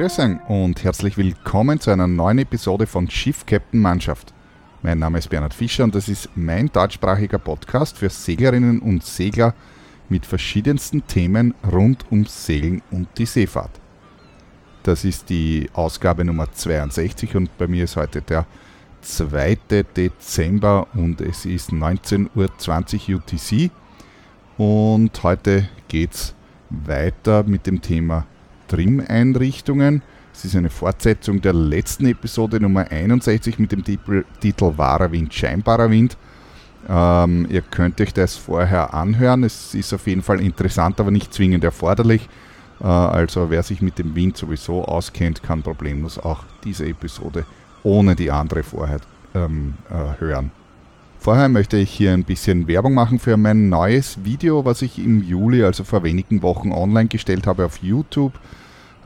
Grüß euch und herzlich willkommen zu einer neuen Episode von Schiff Captain Mannschaft. Mein Name ist Bernhard Fischer und das ist mein deutschsprachiger Podcast für Seglerinnen und Segler mit verschiedensten Themen rund ums Segeln und die Seefahrt. Das ist die Ausgabe Nummer 62 und bei mir ist heute der 2. Dezember und es ist 19.20 Uhr UTC und heute geht es weiter mit dem Thema Trim-Einrichtungen. Es ist eine Fortsetzung der letzten Episode Nummer 61 mit dem Titel Wahrer Wind, scheinbarer Wind. Ähm, ihr könnt euch das vorher anhören. Es ist auf jeden Fall interessant, aber nicht zwingend erforderlich. Äh, also wer sich mit dem Wind sowieso auskennt, kann problemlos auch diese Episode ohne die andere vorher ähm, äh, hören. Vorher möchte ich hier ein bisschen Werbung machen für mein neues Video, was ich im Juli, also vor wenigen Wochen, online gestellt habe auf YouTube.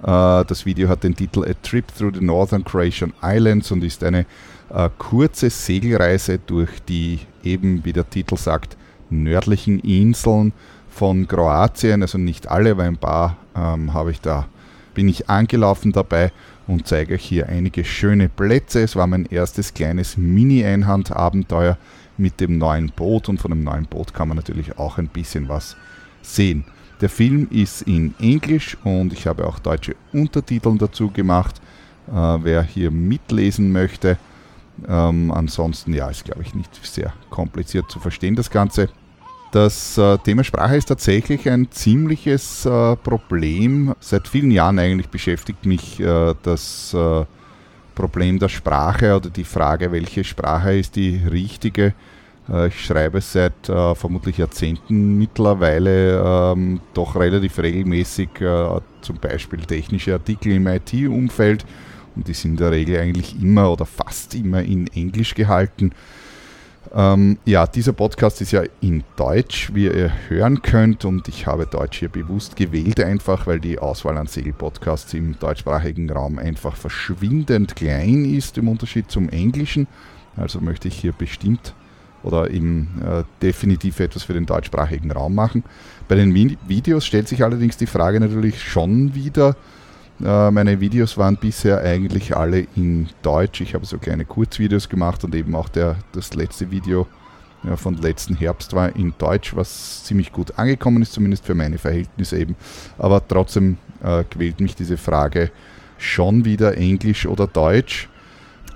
Äh, das Video hat den Titel A Trip Through the Northern Croatian Islands und ist eine äh, kurze Segelreise durch die eben, wie der Titel sagt, nördlichen Inseln von Kroatien. Also nicht alle, aber ein paar ähm, habe ich da, bin ich angelaufen dabei und zeige euch hier einige schöne Plätze. Es war mein erstes kleines Mini-Einhandabenteuer mit dem neuen Boot und von dem neuen Boot kann man natürlich auch ein bisschen was sehen. Der Film ist in Englisch und ich habe auch deutsche Untertitel dazu gemacht. Äh, wer hier mitlesen möchte, ähm, ansonsten ja, ist glaube ich nicht sehr kompliziert zu verstehen das Ganze. Das äh, Thema Sprache ist tatsächlich ein ziemliches äh, Problem. Seit vielen Jahren eigentlich beschäftigt mich äh, das äh, Problem der Sprache oder die Frage, welche Sprache ist die richtige ich schreibe seit äh, vermutlich Jahrzehnten mittlerweile ähm, doch relativ regelmäßig äh, zum Beispiel technische Artikel im IT-Umfeld und die sind in der Regel eigentlich immer oder fast immer in Englisch gehalten. Ähm, ja, dieser Podcast ist ja in Deutsch, wie ihr hören könnt, und ich habe Deutsch hier bewusst gewählt, einfach weil die Auswahl an Segelpodcasts im deutschsprachigen Raum einfach verschwindend klein ist im Unterschied zum Englischen. Also möchte ich hier bestimmt oder eben äh, definitiv etwas für den deutschsprachigen Raum machen. Bei den Videos stellt sich allerdings die Frage natürlich schon wieder. Äh, meine Videos waren bisher eigentlich alle in Deutsch. Ich habe so kleine Kurzvideos gemacht und eben auch der, das letzte Video ja, von letzten Herbst war in Deutsch, was ziemlich gut angekommen ist, zumindest für meine Verhältnisse eben. Aber trotzdem äh, quält mich diese Frage schon wieder Englisch oder Deutsch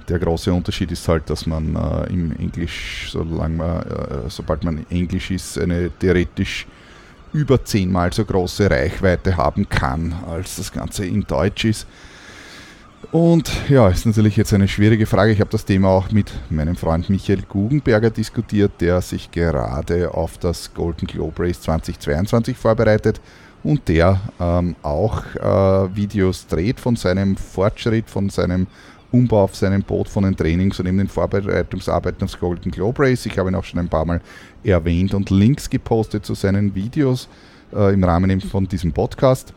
der große Unterschied ist halt, dass man äh, im Englisch, solange man, äh, sobald man Englisch ist, eine theoretisch über zehnmal so große Reichweite haben kann, als das Ganze in Deutsch ist. Und ja, ist natürlich jetzt eine schwierige Frage. Ich habe das Thema auch mit meinem Freund Michael Guggenberger diskutiert, der sich gerade auf das Golden Globe Race 2022 vorbereitet und der ähm, auch äh, Videos dreht von seinem Fortschritt, von seinem Umbau auf seinem Boot von den Trainings und eben den Vorbereitungsarbeiten aufs Golden Globe Race. Ich habe ihn auch schon ein paar Mal erwähnt und Links gepostet zu seinen Videos äh, im Rahmen von diesem Podcast.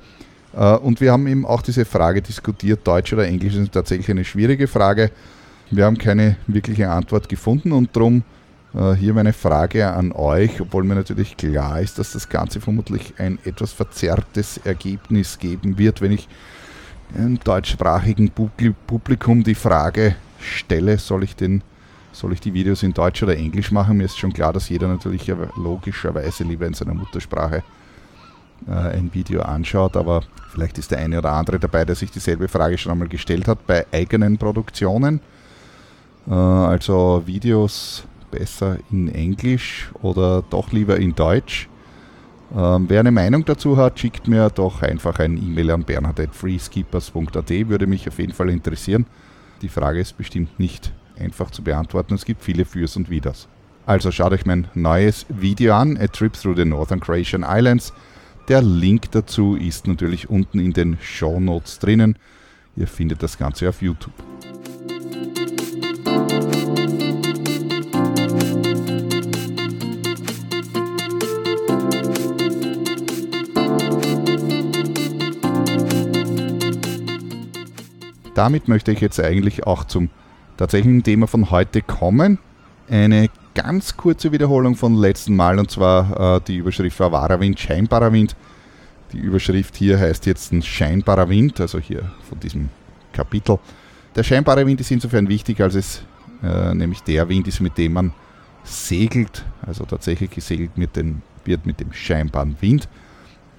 Äh, und wir haben eben auch diese Frage diskutiert, Deutsch oder Englisch ist tatsächlich eine schwierige Frage. Wir haben keine wirkliche Antwort gefunden und darum äh, hier meine Frage an euch, obwohl mir natürlich klar ist, dass das Ganze vermutlich ein etwas verzerrtes Ergebnis geben wird, wenn ich im deutschsprachigen Publikum die Frage stelle, soll ich, den, soll ich die Videos in Deutsch oder Englisch machen? Mir ist schon klar, dass jeder natürlich logischerweise lieber in seiner Muttersprache äh, ein Video anschaut, aber vielleicht ist der eine oder andere dabei, der sich dieselbe Frage schon einmal gestellt hat bei eigenen Produktionen. Äh, also Videos besser in Englisch oder doch lieber in Deutsch. Ähm, wer eine Meinung dazu hat, schickt mir doch einfach ein E-Mail an bernhard.freeskippers.at, würde mich auf jeden Fall interessieren. Die Frage ist bestimmt nicht einfach zu beantworten, es gibt viele Fürs und Widers. Also schaut euch mein neues Video an, A Trip Through the Northern Croatian Islands. Der Link dazu ist natürlich unten in den Show Notes drinnen. Ihr findet das Ganze auf YouTube. Damit möchte ich jetzt eigentlich auch zum tatsächlichen Thema von heute kommen. Eine ganz kurze Wiederholung von letzten Mal und zwar äh, die Überschrift war wahrer Wind, scheinbarer Wind. Die Überschrift hier heißt jetzt ein scheinbarer Wind, also hier von diesem Kapitel. Der scheinbare Wind ist insofern wichtig, als es äh, nämlich der Wind ist, mit dem man segelt, also tatsächlich gesegelt mit den, wird mit dem scheinbaren Wind.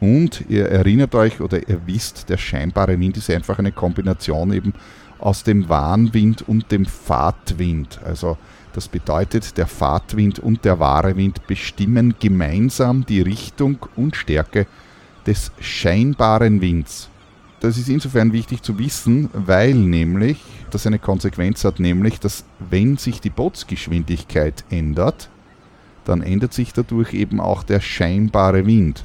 Und ihr erinnert euch oder ihr wisst, der scheinbare Wind ist einfach eine Kombination eben aus dem Warnwind und dem Fahrtwind. Also das bedeutet, der Fahrtwind und der wahre Wind bestimmen gemeinsam die Richtung und Stärke des scheinbaren Winds. Das ist insofern wichtig zu wissen, weil nämlich das eine Konsequenz hat, nämlich dass wenn sich die Bootsgeschwindigkeit ändert, dann ändert sich dadurch eben auch der scheinbare Wind.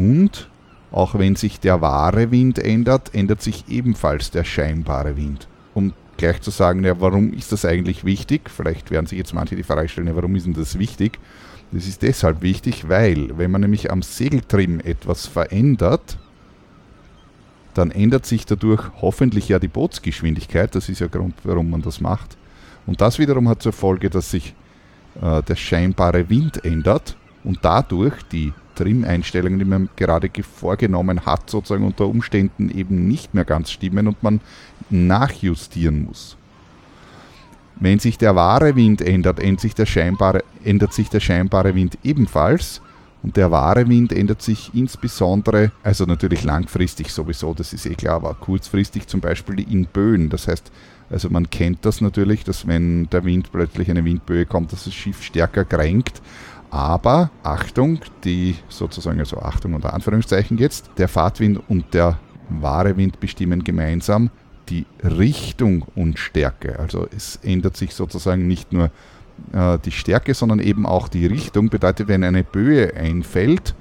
Und auch wenn sich der wahre Wind ändert, ändert sich ebenfalls der scheinbare Wind. Um gleich zu sagen, ja, warum ist das eigentlich wichtig? Vielleicht werden sich jetzt manche die Frage stellen, ja, warum ist denn das wichtig? Das ist deshalb wichtig, weil wenn man nämlich am Segeltrim etwas verändert, dann ändert sich dadurch hoffentlich ja die Bootsgeschwindigkeit. Das ist ja Grund, warum man das macht. Und das wiederum hat zur Folge, dass sich äh, der scheinbare Wind ändert und dadurch die Trim-Einstellungen, die man gerade vorgenommen hat, sozusagen unter Umständen eben nicht mehr ganz stimmen und man nachjustieren muss. Wenn sich der wahre Wind ändert, ändert sich der scheinbare, ändert sich der scheinbare Wind ebenfalls. Und der wahre Wind ändert sich insbesondere, also natürlich langfristig sowieso, das ist eh klar, aber kurzfristig zum Beispiel in Böen. Das heißt, also man kennt das natürlich, dass wenn der Wind plötzlich eine Windböe kommt, dass das Schiff stärker kränkt. Aber Achtung, die sozusagen, also Achtung unter Anführungszeichen jetzt, der Fahrtwind und der wahre Wind bestimmen gemeinsam die Richtung und Stärke. Also es ändert sich sozusagen nicht nur äh, die Stärke, sondern eben auch die Richtung. Bedeutet, wenn eine Böe einfällt,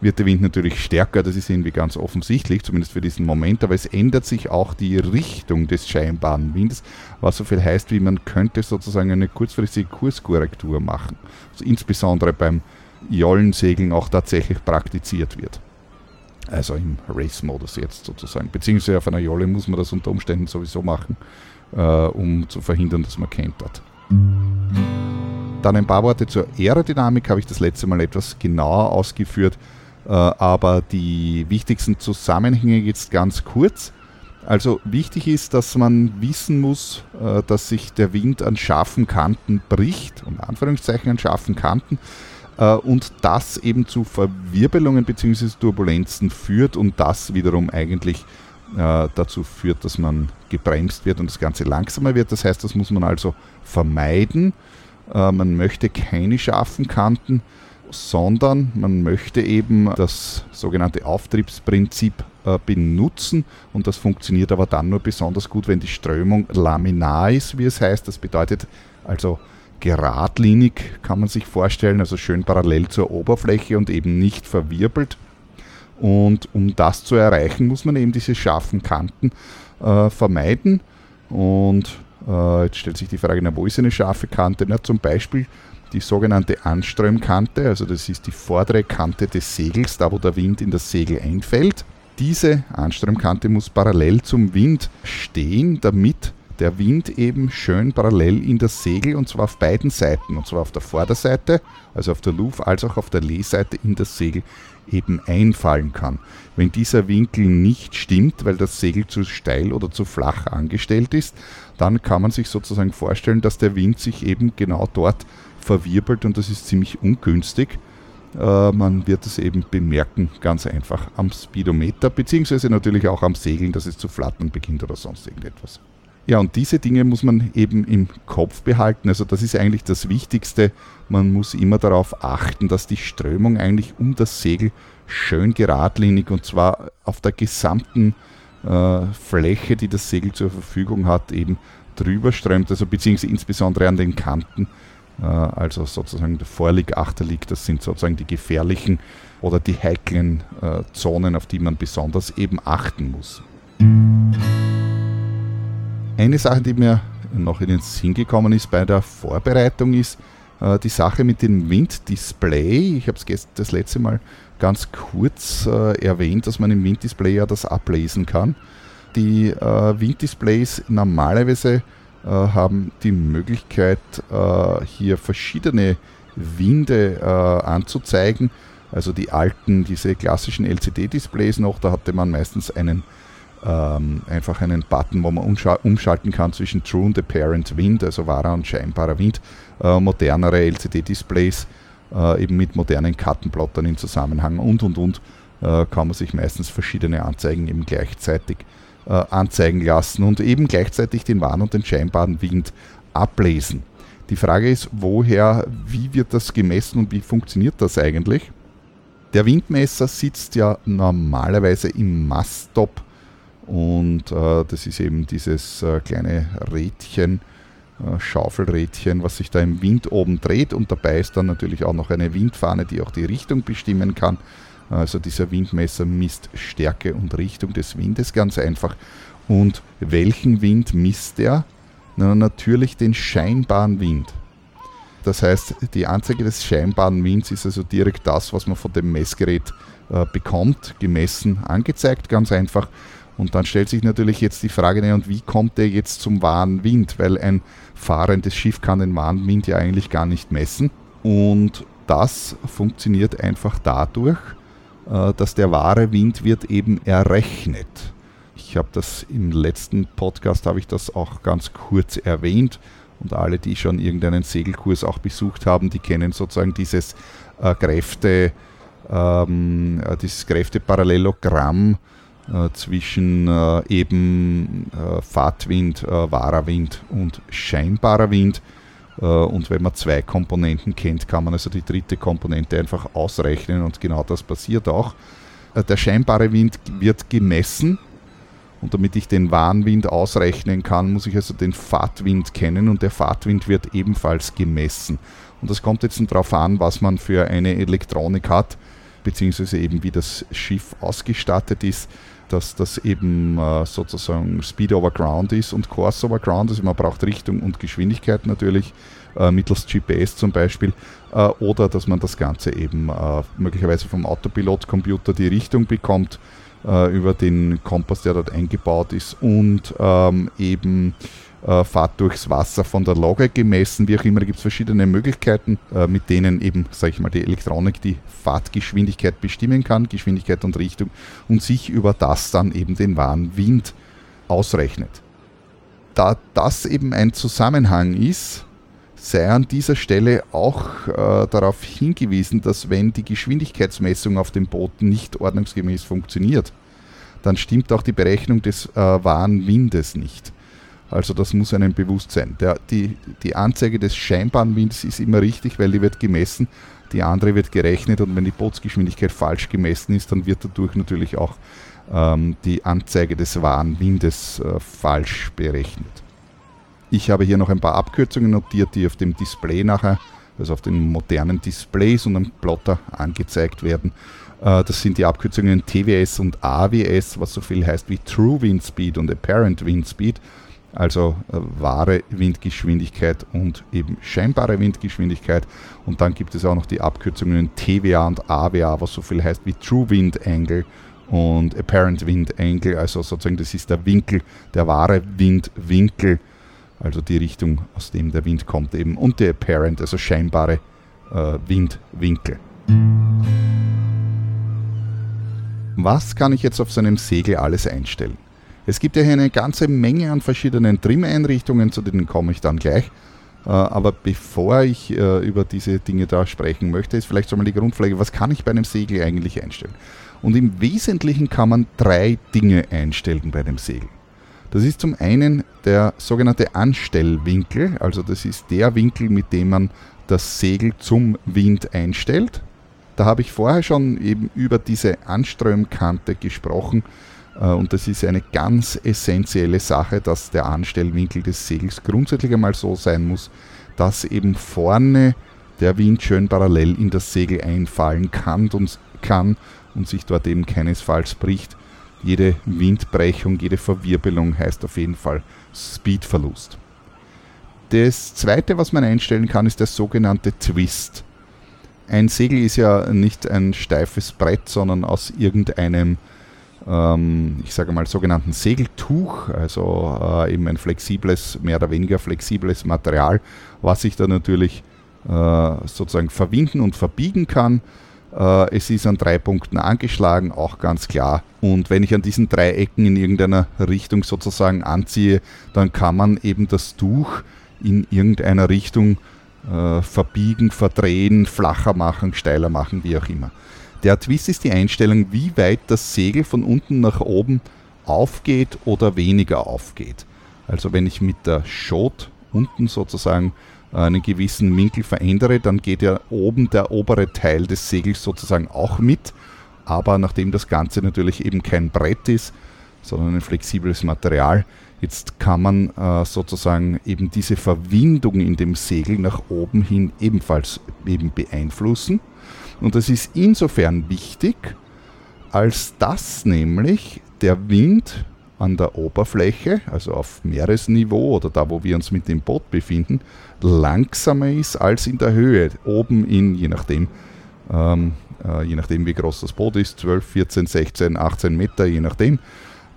wird der Wind natürlich stärker, das ist irgendwie ganz offensichtlich, zumindest für diesen Moment, aber es ändert sich auch die Richtung des scheinbaren Windes, was so viel heißt, wie man könnte sozusagen eine kurzfristige Kurskorrektur machen. Also insbesondere beim Jollensegeln auch tatsächlich praktiziert wird. Also im Race-Modus jetzt sozusagen. Beziehungsweise auf einer Jolle muss man das unter Umständen sowieso machen, äh, um zu verhindern, dass man kentert. Dann ein paar Worte zur Aerodynamik, habe ich das letzte Mal etwas genauer ausgeführt. Äh, aber die wichtigsten Zusammenhänge jetzt ganz kurz. Also wichtig ist, dass man wissen muss, äh, dass sich der Wind an scharfen Kanten bricht, unter Anführungszeichen an scharfen Kanten, äh, und das eben zu Verwirbelungen bzw. Turbulenzen führt und das wiederum eigentlich dazu führt, dass man gebremst wird und das Ganze langsamer wird. Das heißt, das muss man also vermeiden. Man möchte keine scharfen Kanten sondern man möchte eben das sogenannte Auftriebsprinzip äh, benutzen und das funktioniert aber dann nur besonders gut, wenn die Strömung laminar ist, wie es heißt. Das bedeutet also geradlinig, kann man sich vorstellen, also schön parallel zur Oberfläche und eben nicht verwirbelt. Und um das zu erreichen, muss man eben diese scharfen Kanten äh, vermeiden. Und äh, jetzt stellt sich die Frage, na, wo ist eine scharfe Kante? Na, zum Beispiel die sogenannte Anströmkante, also das ist die vordere Kante des Segels, da wo der Wind in das Segel einfällt. Diese Anströmkante muss parallel zum Wind stehen, damit der Wind eben schön parallel in das Segel und zwar auf beiden Seiten, und zwar auf der Vorderseite, also auf der Luft, als auch auf der Lehseite in das Segel eben einfallen kann. Wenn dieser Winkel nicht stimmt, weil das Segel zu steil oder zu flach angestellt ist, dann kann man sich sozusagen vorstellen, dass der Wind sich eben genau dort verwirbelt und das ist ziemlich ungünstig. Äh, man wird es eben bemerken, ganz einfach am Speedometer, beziehungsweise natürlich auch am Segeln, dass es zu flattern beginnt oder sonst irgendetwas. Ja, und diese Dinge muss man eben im Kopf behalten. Also das ist eigentlich das Wichtigste. Man muss immer darauf achten, dass die Strömung eigentlich um das Segel schön geradlinig und zwar auf der gesamten äh, Fläche, die das Segel zur Verfügung hat, eben drüber strömt, also beziehungsweise insbesondere an den Kanten also sozusagen der Vorlig, Achterlig, das sind sozusagen die gefährlichen oder die heiklen äh, Zonen, auf die man besonders eben achten muss. Eine Sache, die mir noch in den Sinn gekommen ist bei der Vorbereitung, ist äh, die Sache mit dem Winddisplay. Ich habe es das letzte Mal ganz kurz äh, erwähnt, dass man im Winddisplay ja das ablesen kann. Die äh, Winddisplays normalerweise äh, haben die Möglichkeit, äh, hier verschiedene Winde äh, anzuzeigen. Also die alten, diese klassischen LCD-Displays noch, da hatte man meistens einen ähm, einfach einen Button, wo man umschalten kann zwischen True und Apparent Wind, also wahrer und scheinbarer Wind. Äh, modernere LCD-Displays, äh, eben mit modernen Kartenplottern im Zusammenhang und und und, äh, kann man sich meistens verschiedene Anzeigen eben gleichzeitig äh, anzeigen lassen und eben gleichzeitig den wahren und den scheinbaren Wind ablesen. Die Frage ist, woher, wie wird das gemessen und wie funktioniert das eigentlich? Der Windmesser sitzt ja normalerweise im Masttop und äh, das ist eben dieses äh, kleine Rädchen, äh, Schaufelrädchen, was sich da im Wind oben dreht und dabei ist dann natürlich auch noch eine Windfahne, die auch die Richtung bestimmen kann. Also dieser Windmesser misst Stärke und Richtung des Windes ganz einfach. Und welchen Wind misst er? Na, natürlich den scheinbaren Wind. Das heißt, die Anzeige des scheinbaren Winds ist also direkt das, was man von dem Messgerät äh, bekommt, gemessen, angezeigt, ganz einfach. Und dann stellt sich natürlich jetzt die Frage, und wie kommt der jetzt zum wahren Wind? Weil ein fahrendes Schiff kann den wahren Wind ja eigentlich gar nicht messen. Und das funktioniert einfach dadurch, dass der wahre Wind wird eben errechnet. Ich habe das im letzten Podcast, habe ich das auch ganz kurz erwähnt. Und alle, die schon irgendeinen Segelkurs auch besucht haben, die kennen sozusagen dieses äh, Kräfte, ähm, äh, dieses Kräfteparallelogramm äh, zwischen äh, eben äh, Fahrtwind, äh, wahrer Wind und scheinbarer Wind. Und wenn man zwei Komponenten kennt, kann man also die dritte Komponente einfach ausrechnen und genau das passiert auch. der scheinbare Wind wird gemessen und damit ich den Warnwind ausrechnen kann, muss ich also den Fahrtwind kennen und der Fahrtwind wird ebenfalls gemessen. Und das kommt jetzt darauf an, was man für eine Elektronik hat, beziehungsweise eben wie das Schiff ausgestattet ist, dass das eben äh, sozusagen Speed over Ground ist und Course over Ground. Also man braucht Richtung und Geschwindigkeit natürlich, äh, mittels GPS zum Beispiel, äh, oder dass man das Ganze eben möglicherweise vom Autopilot-Computer die Richtung bekommt über den Kompass, der dort eingebaut ist und ähm, eben äh, Fahrt durchs Wasser von der Logge gemessen, wie auch immer. Gibt es verschiedene Möglichkeiten, äh, mit denen eben, sage ich mal, die Elektronik die Fahrtgeschwindigkeit bestimmen kann, Geschwindigkeit und Richtung und sich über das dann eben den wahren Wind ausrechnet. Da das eben ein Zusammenhang ist, sei an dieser Stelle auch äh, darauf hingewiesen, dass wenn die Geschwindigkeitsmessung auf dem Boot nicht ordnungsgemäß funktioniert, dann stimmt auch die Berechnung des äh, wahren Windes nicht. Also das muss einem bewusst sein. Der, die, die Anzeige des scheinbaren Windes ist immer richtig, weil die wird gemessen, die andere wird gerechnet und wenn die Bootsgeschwindigkeit falsch gemessen ist, dann wird dadurch natürlich auch ähm, die Anzeige des wahren Windes äh, falsch berechnet. Ich habe hier noch ein paar Abkürzungen notiert, die auf dem Display nachher, also auf den modernen Displays und am Plotter angezeigt werden. Äh, das sind die Abkürzungen TWS und AWS, was so viel heißt wie True Wind Speed und Apparent Wind Speed, also äh, wahre Windgeschwindigkeit und eben scheinbare Windgeschwindigkeit. Und dann gibt es auch noch die Abkürzungen TVA und AWA, was so viel heißt wie True Wind Angle und Apparent Wind Angle, also sozusagen das ist der Winkel, der wahre Windwinkel also die Richtung, aus dem der Wind kommt eben, und der Apparent, also scheinbare äh, Windwinkel. Was kann ich jetzt auf so einem Segel alles einstellen? Es gibt ja hier eine ganze Menge an verschiedenen Trimmeinrichtungen, zu denen komme ich dann gleich. Äh, aber bevor ich äh, über diese Dinge da sprechen möchte, ist vielleicht so mal die Grundfrage, was kann ich bei einem Segel eigentlich einstellen? Und im Wesentlichen kann man drei Dinge einstellen bei einem Segel. Das ist zum einen der sogenannte Anstellwinkel, also das ist der Winkel, mit dem man das Segel zum Wind einstellt. Da habe ich vorher schon eben über diese Anströmkante gesprochen und das ist eine ganz essentielle Sache, dass der Anstellwinkel des Segels grundsätzlich einmal so sein muss, dass eben vorne der Wind schön parallel in das Segel einfallen kann und, kann und sich dort eben keinesfalls bricht jede Windbrechung, jede Verwirbelung heißt auf jeden Fall Speedverlust. Das zweite, was man einstellen kann, ist der sogenannte Twist. Ein Segel ist ja nicht ein steifes Brett, sondern aus irgendeinem, ähm, ich sage mal, sogenannten Segeltuch, also äh, eben ein flexibles, mehr oder weniger flexibles Material, was sich da natürlich äh, sozusagen verwinden und verbiegen kann Äh, es ist an drei Punkten angeschlagen, auch ganz klar. Und wenn ich an diesen drei Ecken in irgendeiner Richtung sozusagen anziehe, dann kann man eben das Tuch in irgendeiner Richtung äh, verbiegen, verdrehen, flacher machen, steiler machen, wie auch immer. Der Twist ist die Einstellung, wie weit das Segel von unten nach oben aufgeht oder weniger aufgeht. Also wenn ich mit der Schot unten sozusagen einen gewissen Winkel verändere, dann geht ja oben der obere Teil des Segels sozusagen auch mit. Aber nachdem das Ganze natürlich eben kein Brett ist, sondern ein flexibles Material, jetzt kann man äh, sozusagen eben diese Verwindung in dem Segel nach oben hin ebenfalls eben beeinflussen. Und das ist insofern wichtig, als dass nämlich der Wind an der Oberfläche, also auf Meeresniveau oder da, wo wir uns mit dem Boot befinden, langsamer ist als in der Höhe. Oben in, je nachdem, ähm, äh, je nachdem wie groß das Boot ist, 12, 14, 16, 18 Meter, je nachdem,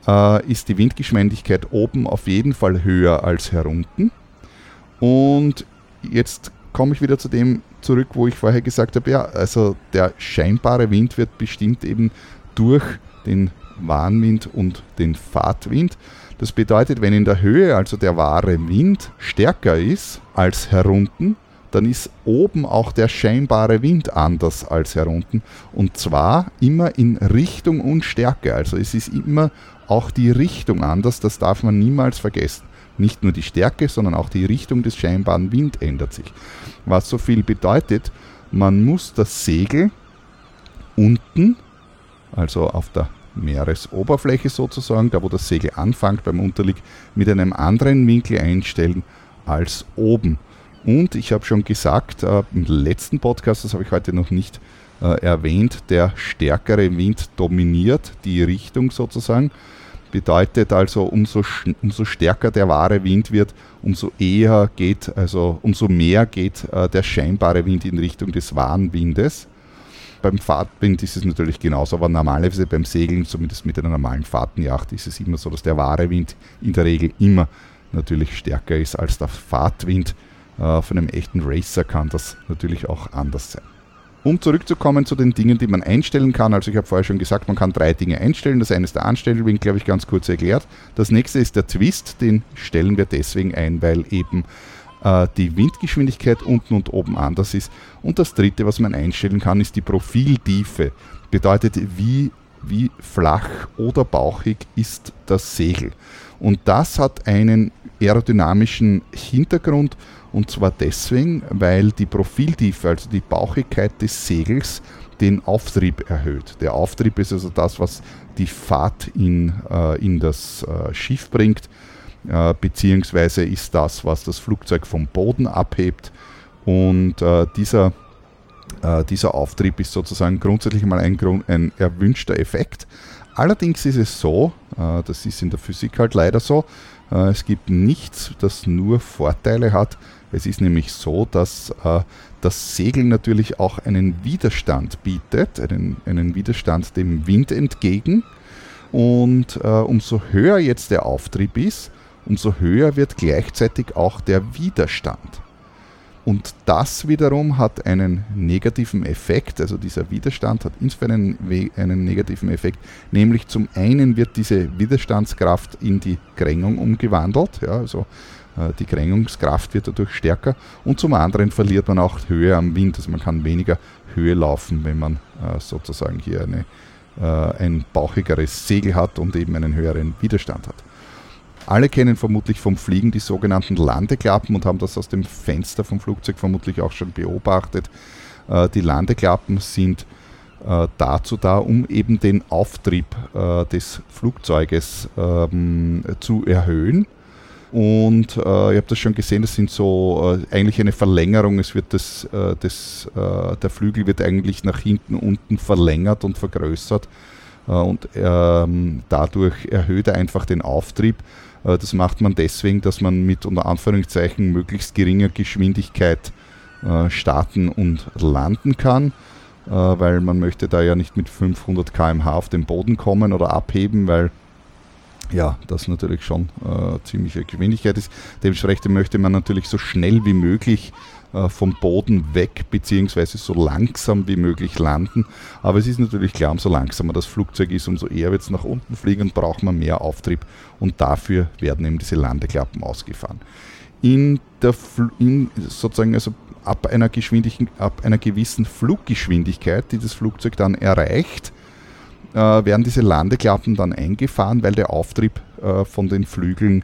äh, ist die Windgeschwindigkeit oben auf jeden Fall höher als herunten. Und jetzt komme ich wieder zu dem zurück, wo ich vorher gesagt habe, ja, also der scheinbare Wind wird bestimmt eben durch den Warnwind und den Fahrtwind. Das bedeutet, wenn in der Höhe also der wahre Wind stärker ist als herunten, dann ist oben auch der scheinbare Wind anders als herunten. Und zwar immer in Richtung und Stärke. Also es ist immer auch die Richtung anders, das darf man niemals vergessen. Nicht nur die Stärke, sondern auch die Richtung des scheinbaren Wind ändert sich. Was so viel bedeutet, man muss das Segel unten, also auf der Meeresoberfläche sozusagen, da wo das Segel anfängt beim Unterlieg, mit einem anderen Winkel einstellen als oben. Und ich habe schon gesagt, äh, im letzten Podcast, das habe ich heute noch nicht äh, erwähnt, der stärkere Wind dominiert die Richtung sozusagen. Bedeutet also, umso, umso stärker der wahre Wind wird, umso eher geht, also umso mehr geht äh, der scheinbare Wind in Richtung des wahren Windes. Beim Fahrtwind ist es natürlich genauso, aber normalerweise beim Segeln, zumindest mit einer normalen Fahrtenjacht, ist es immer so, dass der wahre Wind in der Regel immer natürlich stärker ist als der Fahrtwind. Äh, von einem echten Racer kann das natürlich auch anders sein. Um zurückzukommen zu den Dingen, die man einstellen kann, also ich habe vorher schon gesagt, man kann drei Dinge einstellen. Das eine ist der Anstellwinkel, habe ich ganz kurz erklärt. Das nächste ist der Twist, den stellen wir deswegen ein, weil eben äh, die Windgeschwindigkeit unten und oben anders ist. Und das dritte, was man einstellen kann, ist die Profiltiefe. Bedeutet, wie, wie flach oder bauchig ist das Segel. Und das hat einen aerodynamischen Hintergrund und zwar deswegen, weil die Profiltiefe, also die Bauchigkeit des Segels, den Auftrieb erhöht. Der Auftrieb ist also das, was die Fahrt in, äh, in das äh, Schiff bringt äh, beziehungsweise ist das, was das Flugzeug vom Boden abhebt. Und äh, dieser, äh, dieser Auftrieb ist sozusagen grundsätzlich mal ein, ein erwünschter Effekt. Allerdings ist es so, äh, das ist in der Physik halt leider so, äh, es gibt nichts, das nur Vorteile hat. Es ist nämlich so, dass äh, das Segeln natürlich auch einen Widerstand bietet, einen, einen Widerstand dem Wind entgegen. Und umso höher jetzt der Auftrieb ist, umso höher wird gleichzeitig auch der Widerstand. Und das wiederum hat einen negativen Effekt, also dieser Widerstand hat insofern einen, einen, negativen Effekt, nämlich zum einen wird diese Widerstandskraft in die Krängung umgewandelt, ja, also äh, die Krängungskraft wird dadurch stärker und zum anderen verliert man auch Höhe am Wind, also man kann weniger Höhe laufen, wenn man äh, sozusagen hier eine, äh, ein bauchigeres Segel hat und eben einen höheren Widerstand hat. Alle kennen vermutlich vom Fliegen die sogenannten Landeklappen und haben das aus dem Fenster vom Flugzeug vermutlich auch schon beobachtet. Äh, die Landeklappen sind äh, dazu da, um eben den Auftrieb äh, des Flugzeuges ähm, zu erhöhen. Und äh, ihr habt das schon gesehen, das sind so äh, eigentlich eine Verlängerung. Es wird das, äh, das, der Flügel wird eigentlich nach hinten unten verlängert und vergrößert. Und ähm, dadurch erhöht er einfach den Auftrieb. Äh, das macht man deswegen, dass man mit unter Anführungszeichen möglichst geringer Geschwindigkeit äh, starten und landen kann, äh, weil man möchte da ja nicht mit 500 km/h auf den Boden kommen oder abheben, weil ja, das natürlich schon äh, ziemliche Geschwindigkeit ist. Dementsprechend möchte man natürlich so schnell wie möglich vom Boden weg beziehungsweise so langsam wie möglich landen. Aber es ist natürlich klar, umso langsamer das Flugzeug ist, umso eher wird es nach unten fliegen und braucht man mehr Auftrieb und dafür werden eben diese Landeklappen ausgefahren. In der in sozusagen also ab einer, ab einer gewissen Fluggeschwindigkeit, die das Flugzeug dann erreicht, äh, werden diese Landeklappen dann eingefahren, weil der Auftrieb äh, von den Flügeln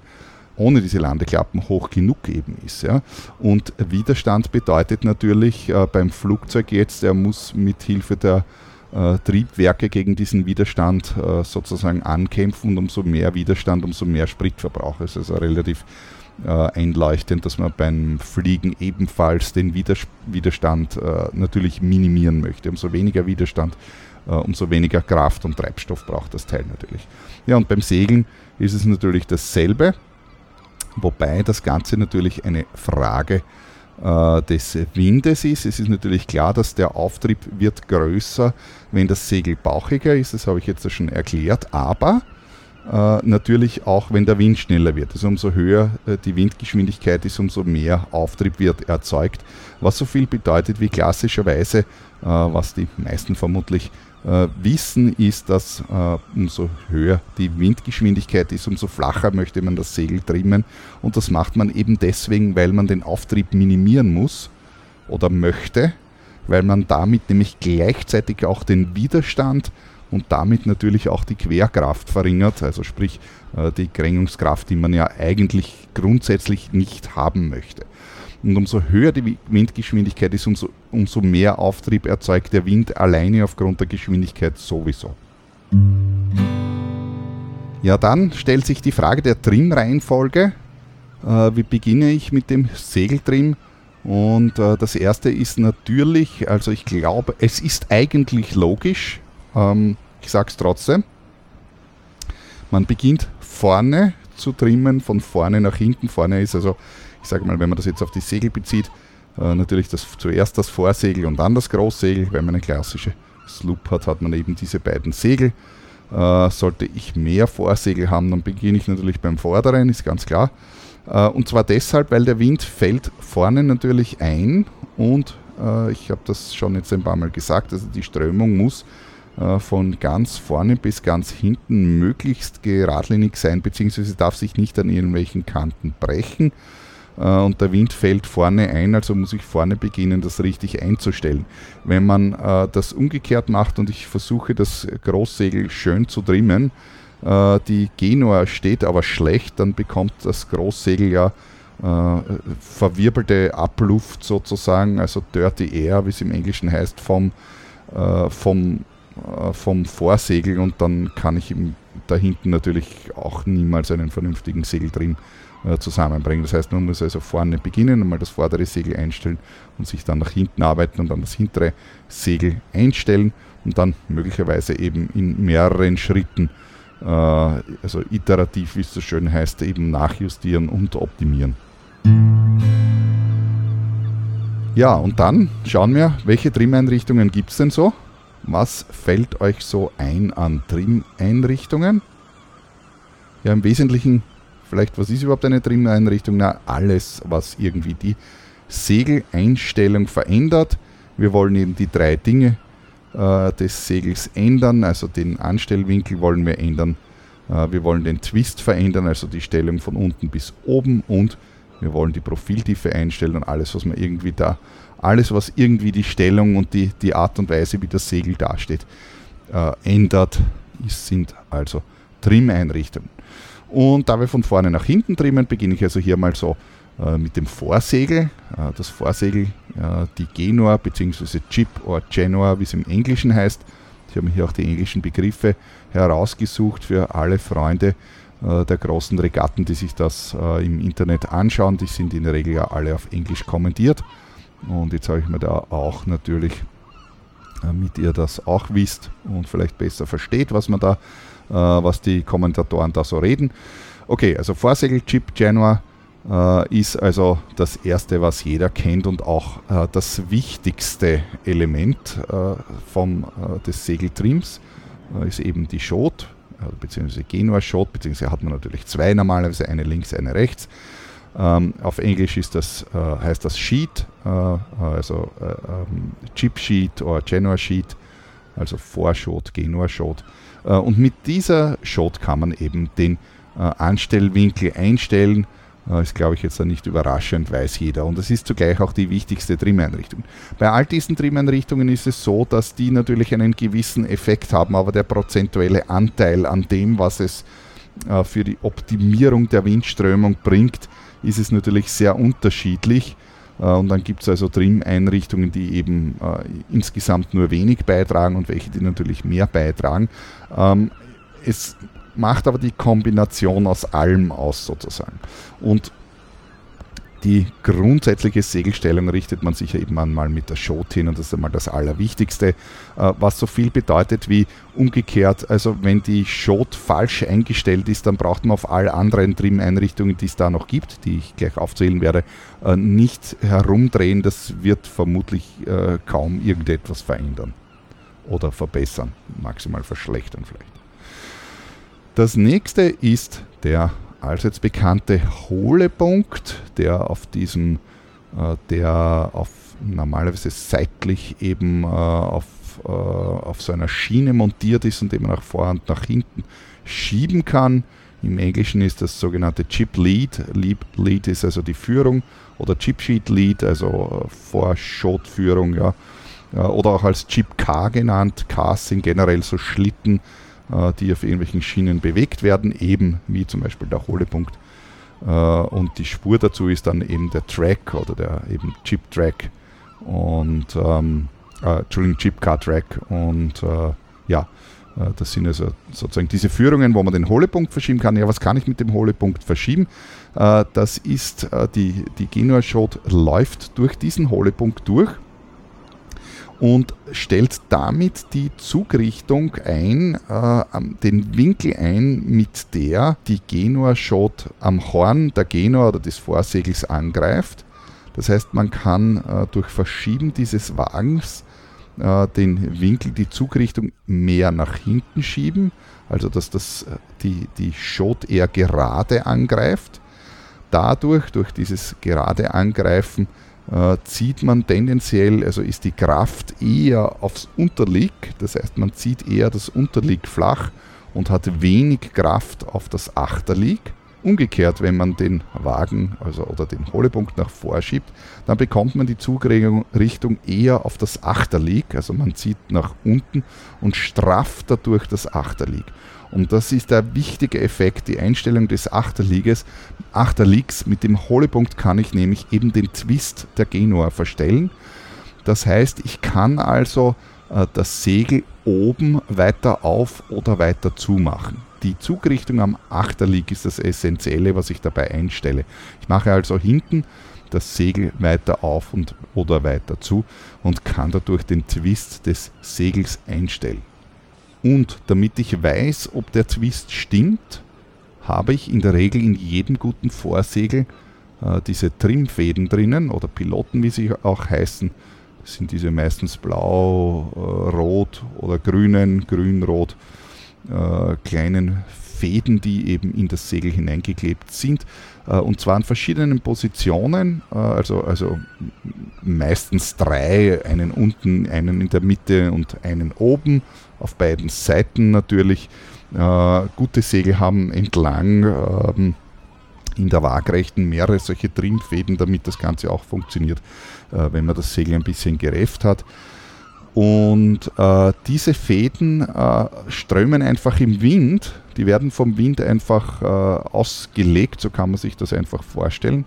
ohne diese Landeklappen hoch genug eben ist. Ja. Und Widerstand bedeutet natürlich äh, beim Flugzeug jetzt, er muss mit Hilfe der äh, Triebwerke gegen diesen Widerstand äh, sozusagen ankämpfen und umso mehr Widerstand, umso mehr Spritverbrauch. Es ist also relativ äh, einleuchtend, dass man beim Fliegen ebenfalls den Widers Widerstand äh, natürlich minimieren möchte. Umso weniger Widerstand, äh, umso weniger Kraft und Treibstoff braucht das Teil natürlich. Ja, und beim Segeln ist es natürlich dasselbe. Wobei das Ganze natürlich eine Frage äh, des Windes ist. Es ist natürlich klar, dass der Auftrieb wird größer, wenn das Segel bauchiger ist. Das habe ich jetzt schon erklärt. Aber äh, natürlich auch, wenn der Wind schneller wird. Also umso höher äh, die Windgeschwindigkeit ist, umso mehr Auftrieb wird erzeugt. Was so viel bedeutet wie klassischerweise, äh, was die meisten vermutlich wissen, ist, dass äh, umso höher die Windgeschwindigkeit ist, umso flacher möchte man das Segel trimmen. Und das macht man eben deswegen, weil man den Auftrieb minimieren muss oder möchte, weil man damit nämlich gleichzeitig auch den Widerstand und damit natürlich auch die Querkraft verringert, also sprich äh, die Krängungskraft, die man ja eigentlich grundsätzlich nicht haben möchte. Und umso höher die Windgeschwindigkeit ist, umso, umso mehr Auftrieb erzeugt der Wind alleine aufgrund der Geschwindigkeit sowieso. Ja, dann stellt sich die Frage der Trimreihenfolge. Äh, wie beginne ich mit dem Segeltrim? Und äh, das erste ist natürlich, also ich glaube, es ist eigentlich logisch, ähm, ich sage es trotzdem, man beginnt vorne zu trimmen, von vorne nach hinten. Vorne ist also ich sage mal, wenn man das jetzt auf die Segel bezieht, äh, natürlich das, zuerst das Vorsegel und dann das Großsegel. Wenn man eine klassische Sloop hat, hat man eben diese beiden Segel. Äh, sollte ich mehr Vorsegel haben, dann beginne ich natürlich beim Vorderen, ist ganz klar. Äh, und zwar deshalb, weil der Wind fällt vorne natürlich ein und ich habe das schon jetzt ein paar Mal gesagt, also die Strömung muss von ganz vorne bis ganz hinten möglichst geradlinig sein, beziehungsweise darf sich nicht an irgendwelchen Kanten brechen. Äh, und der Wind fällt vorne ein, also muss ich vorne beginnen, das richtig einzustellen. Wenn man äh, das umgekehrt macht und ich versuche, das Großsegel schön zu trimmen, äh, die Genua steht aber schlecht, dann bekommt das Großsegel ja äh, verwirbelte Abluft sozusagen, also Dirty Air, wie es im Englischen heißt, vom, äh, vom, äh, vom Vorsegel und dann kann ich da hinten natürlich auch niemals einen vernünftigen Segeltrim äh, zusammenbringen. Das heißt, man muss also vorne beginnen, einmal das vordere Segel einstellen und sich dann nach hinten arbeiten und dann das hintere Segel einstellen und dann möglicherweise eben in mehreren Schritten, äh, also iterativ, wie es so schön heißt, eben nachjustieren und optimieren. Ja, und dann schauen wir, welche Trim-Einrichtungen gibt es denn so? Was fällt euch so ein an Trim-Einrichtungen? Ja, im Wesentlichen Vielleicht, was ist überhaupt eine Trimeinrichtung? Na, alles, was irgendwie die Segeleinstellung verändert. Wir wollen eben die drei Dinge äh, des Segels ändern, also den Anstellwinkel wollen wir ändern. Äh, wir wollen den Twist verändern, also die Stellung von unten bis oben und wir wollen die Profiltiefe einstellen und alles, was man irgendwie da, alles, was irgendwie die Stellung und die, die Art und Weise, wie das Segel dasteht, äh, ändert, sind also Trim-Einrichtungen. Und da wir von vorne nach hinten trimmen, beginne ich also hier mal so äh, mit dem Vorsegel. Äh, das Vorsegel, äh, die Genua bzw. Chip oder Genoa, wie es im Englischen heißt. Ich habe mir hier auch die englischen Begriffe herausgesucht für alle Freunde äh, der großen Regatten, die sich das äh, im Internet anschauen. Die sind in der Regel ja alle auf Englisch kommentiert. Und jetzt habe ich mir da auch natürlich, damit ihr das auch wisst und vielleicht besser versteht, was man da äh, was die Kommentatoren da so reden. Okay, also Vorsegelchip Januar äh, ist also das erste, was jeder kennt und auch äh, das wichtigste Element vom, des Segeltrims ist eben die Schot. beziehungsweise Genua-Shot, beziehungsweise hat man natürlich zwei normalerweise, eine links, eine rechts. Ähm, auf Englisch ist das, äh, heißt das Sheet, äh, also äh, ähm, Chip Sheet oder Genoa Sheet, also Vorschot, Genua Shot. Äh, und mit dieser Shot kann man eben den äh, Anstellwinkel einstellen äh, ist, glaube ich, jetzt nicht überraschend, weiß jeder. Und das ist zugleich auch die wichtigste Trimeinrichtung. Bei all diesen Trimeinrichtungen ist es so, dass die natürlich einen gewissen Effekt haben, aber der prozentuelle Anteil an dem, was es für die Optimierung der Windströmung bringt, ist es natürlich sehr unterschiedlich. Äh, und dann gibt es also Trim-Einrichtungen, die eben äh, insgesamt nur wenig beitragen und welche, die natürlich mehr beitragen. Ähm, es macht aber die Kombination aus allem aus sozusagen. Und die grundsätzliche Segelstellung richtet man sich ja eben einmal mit der Shot hin und das ist einmal das Allerwichtigste, äh, was so viel bedeutet wie umgekehrt, also wenn die Shot falsch eingestellt ist, dann braucht man auf all anderen Trim-Einrichtungen, die es da noch gibt, die ich gleich aufzählen werde, äh, nicht herumdrehen, das wird vermutlich äh, kaum irgendetwas verändern oder verbessern, maximal verschlechtern vielleicht. Das nächste ist der allseits bekannte Hohlepunkt, der auf diesem, äh, der auf normalerweise seitlich eben äh, auf, äh, auf so einer Schiene montiert ist und den man nach vor und nach hinten schieben kann. Im Englischen ist das sogenannte Chip Lead. Lead ist also die Führung oder Chip Sheet Lead, also Vorschotführung, ja. Oder auch als Chip Car genannt. Cars sind generell so Schlitten, die auf irgendwelchen Schienen bewegt werden, eben wie zum Beispiel der Hohlepunkt. Äh, und die Spur dazu ist dann eben der Track oder der eben Chip Track und ähm, äh, Entschuldigung, Chip Car Track und äh, ja, äh, das sind also sozusagen diese Führungen, wo man den Hohlepunkt verschieben kann. Ja, was kann ich mit dem Hohlepunkt verschieben? Äh, das ist die, die Genua Shot läuft durch diesen Hohlepunkt durch und stellt damit die Zugrichtung ein, äh, den Winkel ein, mit der die Genua-Shot am Horn der Genua oder des Vorsegels angreift. Das heißt, man kann äh, durch Verschieben dieses Wagens äh, den Winkel, die Zugrichtung mehr nach hinten schieben, also dass das, äh, die, die Shot eher gerade angreift. Dadurch, durch dieses gerade Angreifen, äh, zieht man tendenziell, also ist die Kraft eher aufs Unterlieg, das heißt man zieht eher das Unterlieg flach und hat wenig Kraft auf das Achterlieg. Umgekehrt, wenn man den Wagen also, oder den Hohlepunkt nach vorschiebt, dann bekommt man die Zugrichtung eher auf das Achterlieg, also man zieht nach unten und strafft dadurch das Achterlieg. Und das ist der wichtige Effekt, die Einstellung des Achterlieges. Achterliegs mit dem Hohlepunkt kann ich nämlich eben den Twist der Genua verstellen. Das heißt, ich kann also äh, das Segel oben weiter auf oder weiter zumachen. Die Zugrichtung am Achterlieg ist das Essentielle, was ich dabei einstelle. Ich mache also hinten das Segel weiter auf und oder weiter zu und kann dadurch den Twist des Segels einstellen. Und damit ich weiß, ob der Twist stimmt, habe ich in der Regel in jedem guten Vorsegel äh, diese Trimfäden drinnen oder Piloten, wie sie auch heißen. Das sind diese meistens blau, äh, rot oder grünen, grün-rot, äh, kleinen Fäden, die eben in das Segel hineingeklebt sind. Äh, und zwar an verschiedenen Positionen, äh, also, also meistens drei, einen unten, einen in der Mitte und einen oben, auf beiden Seiten natürlich. Äh, gute Segel haben entlang ähm, in der Waagrechten mehrere solche Trimmfäden, damit das Ganze auch funktioniert, wenn man das Segel ein bisschen gerefft hat. Und äh, diese Fäden äh, strömen einfach im Wind, die werden vom Wind einfach äh, ausgelegt, so kann man sich das einfach vorstellen.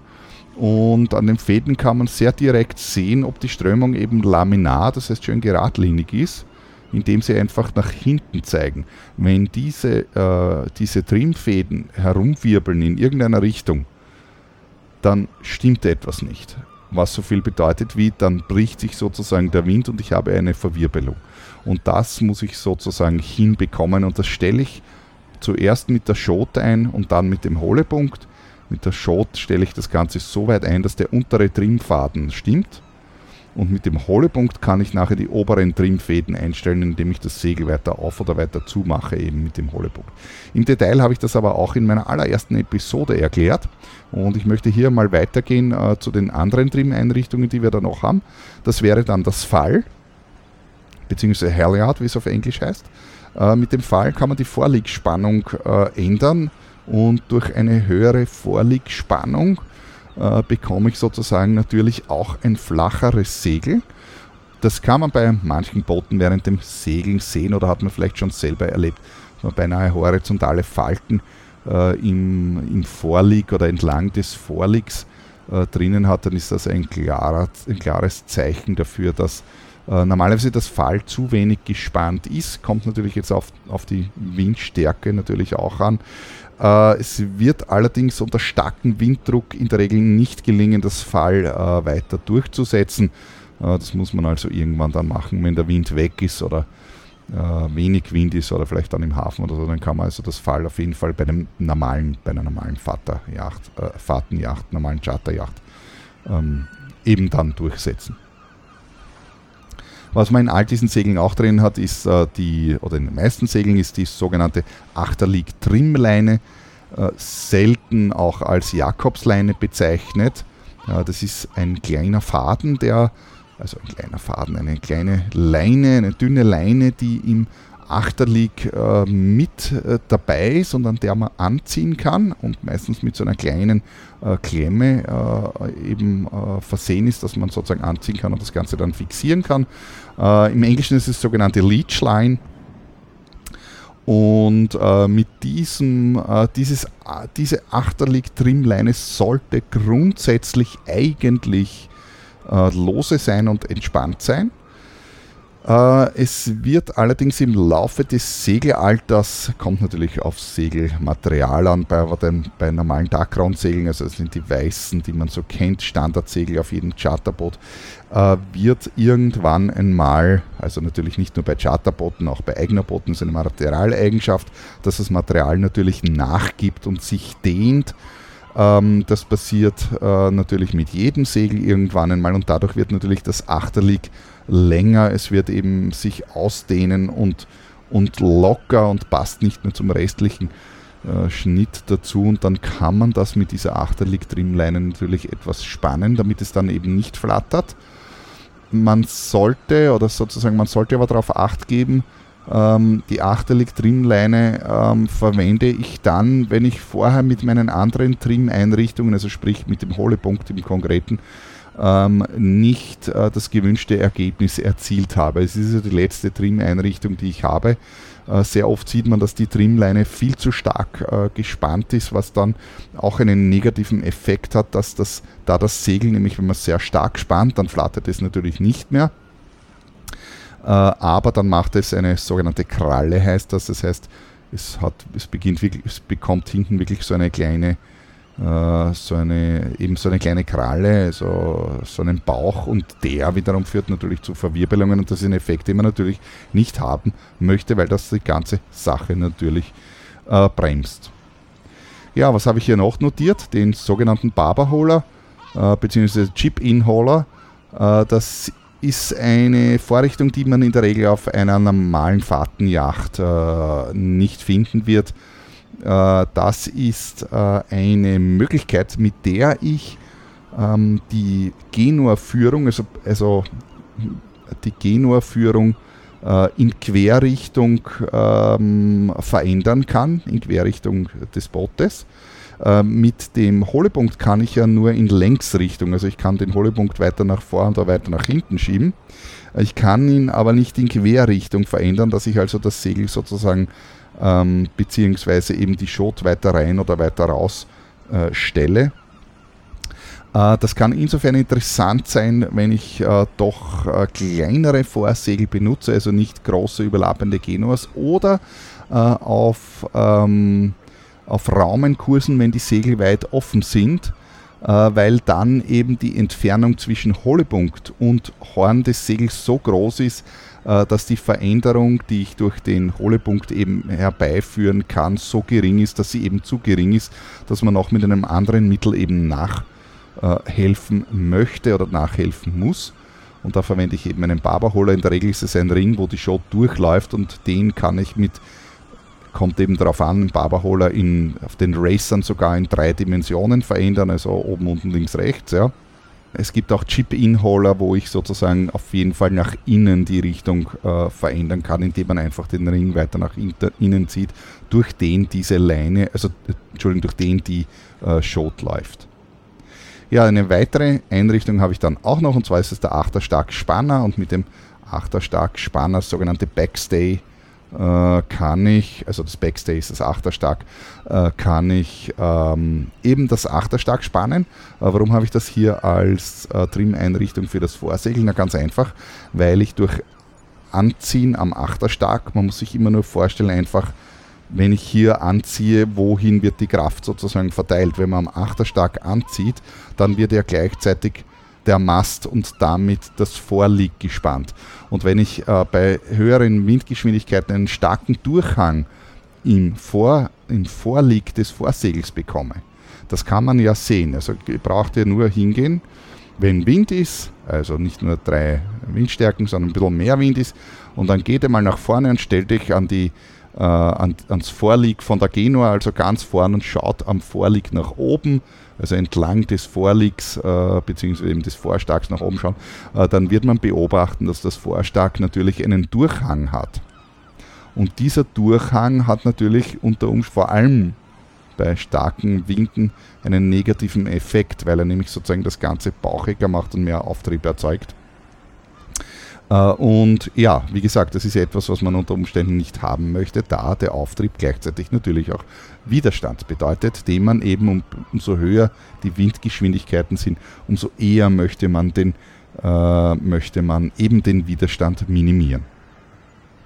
Und an den Fäden kann man sehr direkt sehen, ob die Strömung eben laminar, das heißt schön geradlinig ist, indem sie einfach nach hinten zeigen. Wenn diese, äh, diese Trimmfäden herumwirbeln in irgendeiner Richtung, dann stimmt etwas nicht was so viel bedeutet wie, dann bricht sich sozusagen der Wind und ich habe eine Verwirbelung. Und das muss ich sozusagen hinbekommen und das stelle ich zuerst mit der Schot ein und dann mit dem Hohlepunkt. Mit der Schot stelle ich das Ganze so weit ein, dass der untere Trimmfaden stimmt Und mit dem Holepunkt kann ich nachher die oberen Trimfäden einstellen, indem ich das Segel weiter auf oder weiter zumache, eben mit dem Holepunkt. Im Detail habe ich das aber auch in meiner allerersten Episode erklärt. Und ich möchte hier mal weitergehen äh, zu den anderen Trim-Einrichtungen, die wir da noch haben. Das wäre dann das Fall, beziehungsweise Halyard, wie es auf Englisch heißt. Äh, mit dem Fall kann man die Vorliegspannung äh, ändern und durch eine höhere Vorliegspannung äh, bekomme ich sozusagen natürlich auch ein flacheres Segel. Das kann man bei manchen Booten während dem Segeln sehen oder hat man vielleicht schon selber erlebt, dass man beinahe horizontale Falten äh, im, im Vorlieg oder entlang des Vorliegs äh, drinnen hat, dann ist das ein, klarer, ein klares Zeichen dafür, dass äh, normalerweise das Fall zu wenig gespannt ist. Kommt natürlich jetzt auf, auf die Windstärke natürlich auch an. Äh, es wird allerdings unter starkem Winddruck in der Regel nicht gelingen, das Fall äh, weiter durchzusetzen. Äh, das muss man also irgendwann dann machen, wenn der Wind weg ist oder wenig Wind ist oder vielleicht dann im Hafen oder so, dann kann man also das Fall auf jeden Fall bei einem normalen, bei einer normalen Vaterjacht, äh, Fahrtenjacht, normalen Charterjacht ähm, eben dann durchsetzen. Was man in all diesen Segeln auch drin hat, ist äh, die, oder in den meisten Segeln ist die sogenannte Achterlieg-Trimmleine, äh, selten auch als Jakobsleine bezeichnet. Äh, das ist ein kleiner Faden, der also ein kleiner Faden, eine kleine Leine, eine dünne Leine, die im Achterlieg äh, mit äh, dabei ist und an der man anziehen kann und meistens mit so einer kleinen äh, Klemme äh, eben äh, versehen ist, dass man sozusagen anziehen kann und das Ganze dann fixieren kann. Äh, Im Englischen ist es sogenannte Leech Line. Und mit diesem, dieses, diese Achterlieg-Trimleine sollte grundsätzlich eigentlich äh, lose sein und entspannt sein. Äh, es wird allerdings im Laufe des Segelalters, kommt natürlich auf Segelmaterial an, bei, den, bei normalen Darkground-Segeln, also das sind die weißen, die man so kennt, Standardsegel auf jedem Charterboot, äh, wird irgendwann einmal, also natürlich nicht nur bei Charterbooten, auch bei eigener Booten, ist eine Materialeigenschaft, dass das Material natürlich nachgibt und sich dehnt. Ähm, das passiert äh, natürlich mit jedem Segel irgendwann einmal und dadurch wird natürlich das Achterlieg länger, es wird eben sich ausdehnen und, und locker und passt nicht mehr zum restlichen äh, Schnitt dazu und dann kann man das mit dieser Achterlieg-Trimleine natürlich etwas spannen, damit es dann eben nicht flattert. Man sollte oder sozusagen man sollte aber darauf acht geben, ähm, die Achterlieg-Trimleine ähm, verwende ich dann, wenn ich vorher mit meinen anderen Trim-Einrichtungen, also sprich mit dem Holepunkt im Konkreten, ähm, nicht äh, das gewünschte Ergebnis erzielt habe. Es ist ja die letzte Trim-Einrichtung, die ich habe. Äh, sehr oft sieht man, dass die Trimleine viel zu stark äh, gespannt ist, was dann auch einen negativen Effekt hat, dass das, da das Segel, nämlich wenn man sehr stark spannt, dann flattert es natürlich nicht mehr. Äh, aber dann macht es eine sogenannte Kralle, heißt das. Das heißt, es, hat, es, beginnt wirklich, es bekommt hinten wirklich so eine kleine, äh, so eine, eben so eine kleine Kralle, so, so einen Bauch und der wiederum führt natürlich zu Verwirbelungen und das ist ein Effekt, den man natürlich nicht haben möchte, weil das die ganze Sache natürlich äh, bremst. Ja, was habe ich hier noch notiert? Den sogenannten Barberholer äh, bzw. Chip-In-Holer. Äh, das ist eine Vorrichtung, die man in der Regel auf einer normalen Fahrtenjacht äh, nicht finden wird. Äh, das ist äh, eine Möglichkeit, mit der ich ähm, die Genua-Führung, also, also die Genua-Führung äh, in Querrichtung ähm, verändern kann, in Querrichtung des Bootes. Mit dem Holepunkt kann ich ja nur in Längsrichtung, also ich kann den Holepunkt weiter nach vorn oder weiter nach hinten schieben. Ich kann ihn aber nicht in Querrichtung verändern, dass ich also das Segel sozusagen ähm, beziehungsweise eben die Schot weiter rein oder weiter raus äh, stelle. Äh, das kann insofern interessant sein, wenn ich äh, doch äh, kleinere Vorsegel benutze, also nicht große überlappende Genuas oder äh, auf ähm, auf Raumenkursen, wenn die Segel weit offen sind, weil dann eben die Entfernung zwischen Holepunkt und Horn des Segels so groß ist, dass die Veränderung, die ich durch den Holepunkt eben herbeiführen kann, so gering ist, dass sie eben zu gering ist, dass man auch mit einem anderen Mittel eben nachhelfen möchte oder nachhelfen muss. und da verwende ich eben einen Barberholer. In der Regel ist es ein Ring, wo die Shot durchläuft und den kann ich mit, kommt eben darauf an, Barberholer in, auf den Racern sogar in drei Dimensionen verändern, also oben, unten, links, rechts. Ja. Es gibt auch Chip-In-Holer, wo ich sozusagen auf jeden Fall nach innen die Richtung äh, verändern kann, indem man einfach den Ring weiter nach innen zieht, durch den diese Leine, also Entschuldigung, durch den die äh, Shot läuft. Ja, eine weitere Einrichtung habe ich dann auch noch, und zwar ist es der Achterstark-Spanner und mit dem Achterstark-Spanner, sogenannte Backstay, äh, kann ich, also das Backstay ist das Achterstark, äh, kann ich ähm, eben das Achterstark spannen. Äh, warum habe ich das hier als äh, Trim-Einrichtung für das Vorsegel? Na ganz einfach, weil ich durch Anziehen am Achterstark, man muss sich immer nur vorstellen, einfach wenn ich hier anziehe, wohin wird die Kraft sozusagen verteilt. Wenn man am Achterstark anzieht, dann wird ja gleichzeitig der Mast und damit das Vorlieg gespannt. Und wenn ich äh, bei höheren Windgeschwindigkeiten einen starken Durchhang im, Vor, im Vorlieg des Vorsegels bekomme, das kann man ja sehen. Also braucht ihr nur hingehen, wenn Wind ist, also nicht nur drei Windstärken, sondern ein bisschen mehr Wind ist, und dann geht ihr mal nach vorne und stellt euch an die äh, an, ans Vorlieg von der Genua, also ganz vorne und schaut am Vorlieg nach oben, also entlang des Vorliegs äh, bzw. eben des Vorstarks nach oben schauen, äh, dann wird man beobachten, dass das Vorstark natürlich einen Durchhang hat. Und dieser Durchhang hat natürlich unter Umständen vor allem bei starken Winden einen negativen Effekt, weil er nämlich sozusagen das Ganze bauchiger macht und mehr Auftrieb erzeugt. Äh, und ja, wie gesagt, das ist etwas, was man unter Umständen nicht haben möchte, da der Auftrieb gleichzeitig natürlich auch Widerstand bedeutet, den man eben um, umso höher die Windgeschwindigkeiten sind, umso eher möchte man, den, äh, möchte man eben den Widerstand minimieren.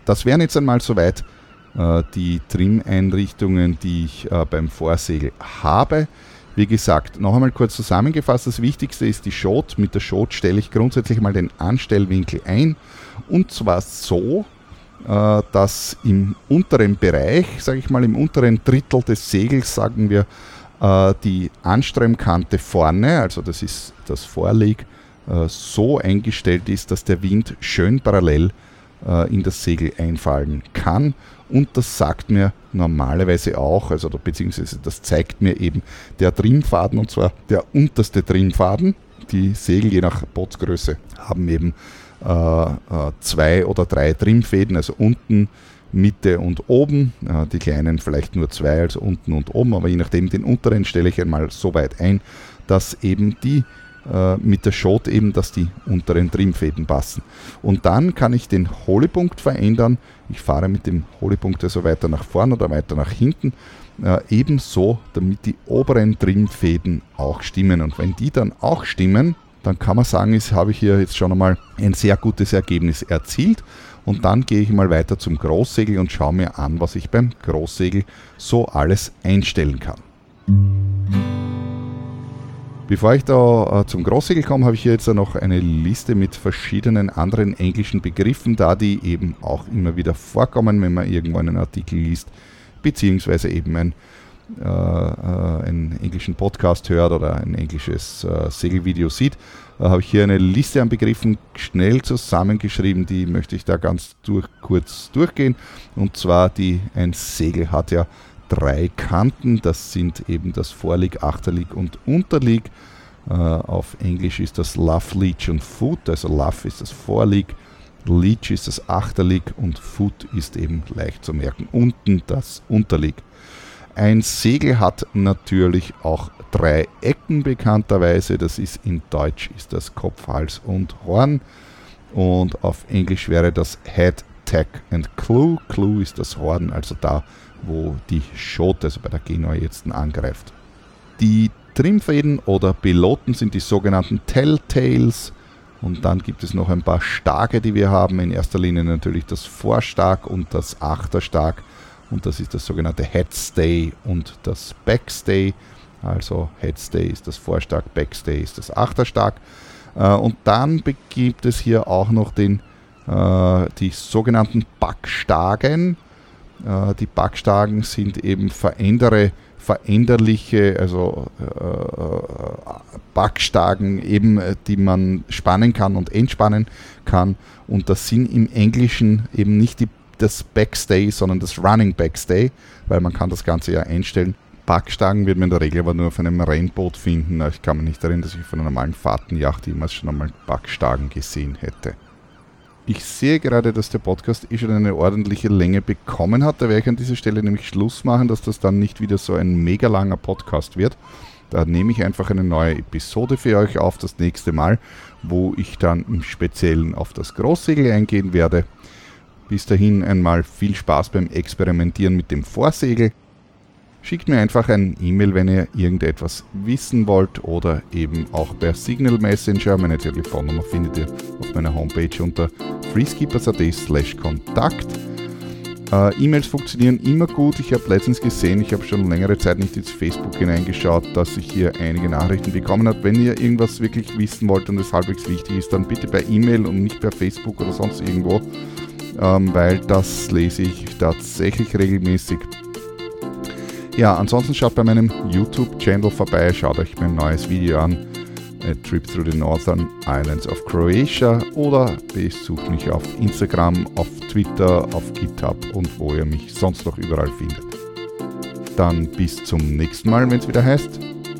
Das wären jetzt einmal soweit äh, die Trim-Einrichtungen, die ich äh, beim Vorsegel habe. Wie gesagt, noch einmal kurz zusammengefasst, das Wichtigste ist die Schot. Mit der Schot stelle ich grundsätzlich mal den Anstellwinkel ein und zwar so, äh, dass im unteren Bereich, sage ich mal im unteren Drittel des Segels, sagen wir, äh, die Anströmkante vorne, also das ist das Vorleg, äh, so eingestellt ist, dass der Wind schön parallel in das Segel einfallen kann und das sagt mir normalerweise auch, also beziehungsweise das zeigt mir eben der Trimmfaden und zwar der unterste Trimmfaden. Die Segel je nach Bootsgröße haben eben äh, äh, zwei oder drei Trimmfäden, also unten, Mitte und oben. Äh, die kleinen vielleicht nur zwei, also unten und oben, aber je nachdem den unteren stelle ich einmal so weit ein, dass eben die äh, mit der Schot eben, dass die unteren Trimmfäden passen. Und dann kann ich den Holepunkt verändern. Ich fahre mit dem Holepunkt also weiter nach vorn oder weiter nach hinten. Äh, ebenso, damit die oberen Trimmfäden auch stimmen. Und wenn die dann auch stimmen, dann kann man sagen, ich habe hier jetzt schon einmal ein sehr gutes Ergebnis erzielt. Und dann gehe ich mal weiter zum Großsegel und schaue mir an, was ich beim Großsegel so alles einstellen kann. Bevor ich da äh, zum Großsegel komme, habe ich hier jetzt noch eine Liste mit verschiedenen anderen englischen Begriffen, da die eben auch immer wieder vorkommen, wenn man irgendwo einen Artikel liest, beziehungsweise eben ein, äh, äh, einen englischen Podcast hört oder ein englisches äh, Segelvideo sieht. Da habe ich hier eine Liste an Begriffen schnell zusammengeschrieben, die möchte ich da ganz durch, kurz durchgehen. Und zwar die, ein Segel hat ja drei Kanten. Das sind eben das Vorlig, Achterlig und Unterlig. Äh, auf Englisch ist das Love, Leech und Foot. Also Love ist das Vorlig, Leech ist das Achterlig und Foot ist eben leicht zu merken. Unten das Unterlig. Ein Segel hat natürlich auch drei Ecken bekannterweise. Das ist in Deutsch ist das Kopf, Hals und Horn. Und auf Englisch wäre das Head, Tack and Clue. Clue ist das Horn, also da, wo die Schote, also bei der Genua jetzt angreift. Die Trimmfäden oder Piloten sind die sogenannten Telltales. Und dann gibt es noch ein paar Starke, die wir haben. In erster Linie natürlich das Vorstark und das Achterstark. Und das ist das sogenannte Headstay und das Backstay. Also Headstay ist das Vorstark, Backstay ist das Achterstark. Äh, und dann gibt es hier auch noch den, äh, die sogenannten Backstagen. Äh, die Backstagen sind eben verändere veränderliche, also äh, Backstagen eben, die man spannen kann und entspannen kann. Und das sind im Englischen eben nicht die, das Backstay, sondern das Running Backstay, weil man kann das Ganze ja einstellen. Backstagen wird man in der Regel aber nur auf einem Rennboot finden. Ich kann mich nicht erinnern, dass ich von einer normalen Fahrtenjacht jemals schon einmal Backstagen gesehen hätte. Ich sehe gerade, dass der Podcast eh schon eine ordentliche Länge bekommen hat. Da werde ich an dieser Stelle nämlich Schluss machen, dass das dann nicht wieder so ein mega langer Podcast wird. Da nehme ich einfach eine neue Episode für euch auf, das nächste Mal, wo ich dann im Speziellen auf das Großsegel eingehen werde. Bis dahin einmal viel Spaß beim Experimentieren mit dem Vorsegel. Schickt mir einfach ein E-Mail, wenn ihr irgendetwas wissen wollt oder eben auch per Signal Messenger. Meine Telefonnummer findet ihr auf meiner Homepage unter freeskippers.at slash Kontakt. Äh, E-Mails funktionieren immer gut. Ich habe letztens gesehen, ich habe schon längere Zeit nicht ins Facebook hineingeschaut, dass ich hier einige Nachrichten bekommen habe. Wenn ihr irgendwas wirklich wissen wollt und es halbwegs wichtig ist, dann bitte per E-Mail und nicht per Facebook oder sonst irgendwo, ähm, weil das lese ich tatsächlich regelmäßig. Ja, ansonsten schaut bei meinem YouTube-Channel vorbei, schaut euch mein neues Video an, A Trip Through the Northern Islands of Croatia oder besucht mich auf Instagram, auf Twitter, auf GitHub und wo ihr mich sonst noch überall findet. Dann bis zum nächsten Mal, wenn es wieder heißt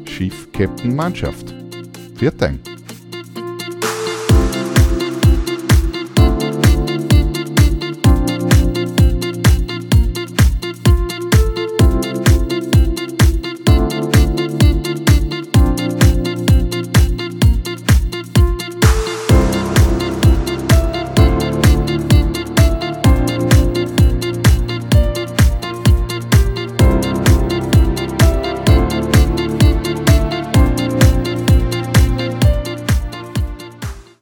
Schiff Captain Mannschaft. Viert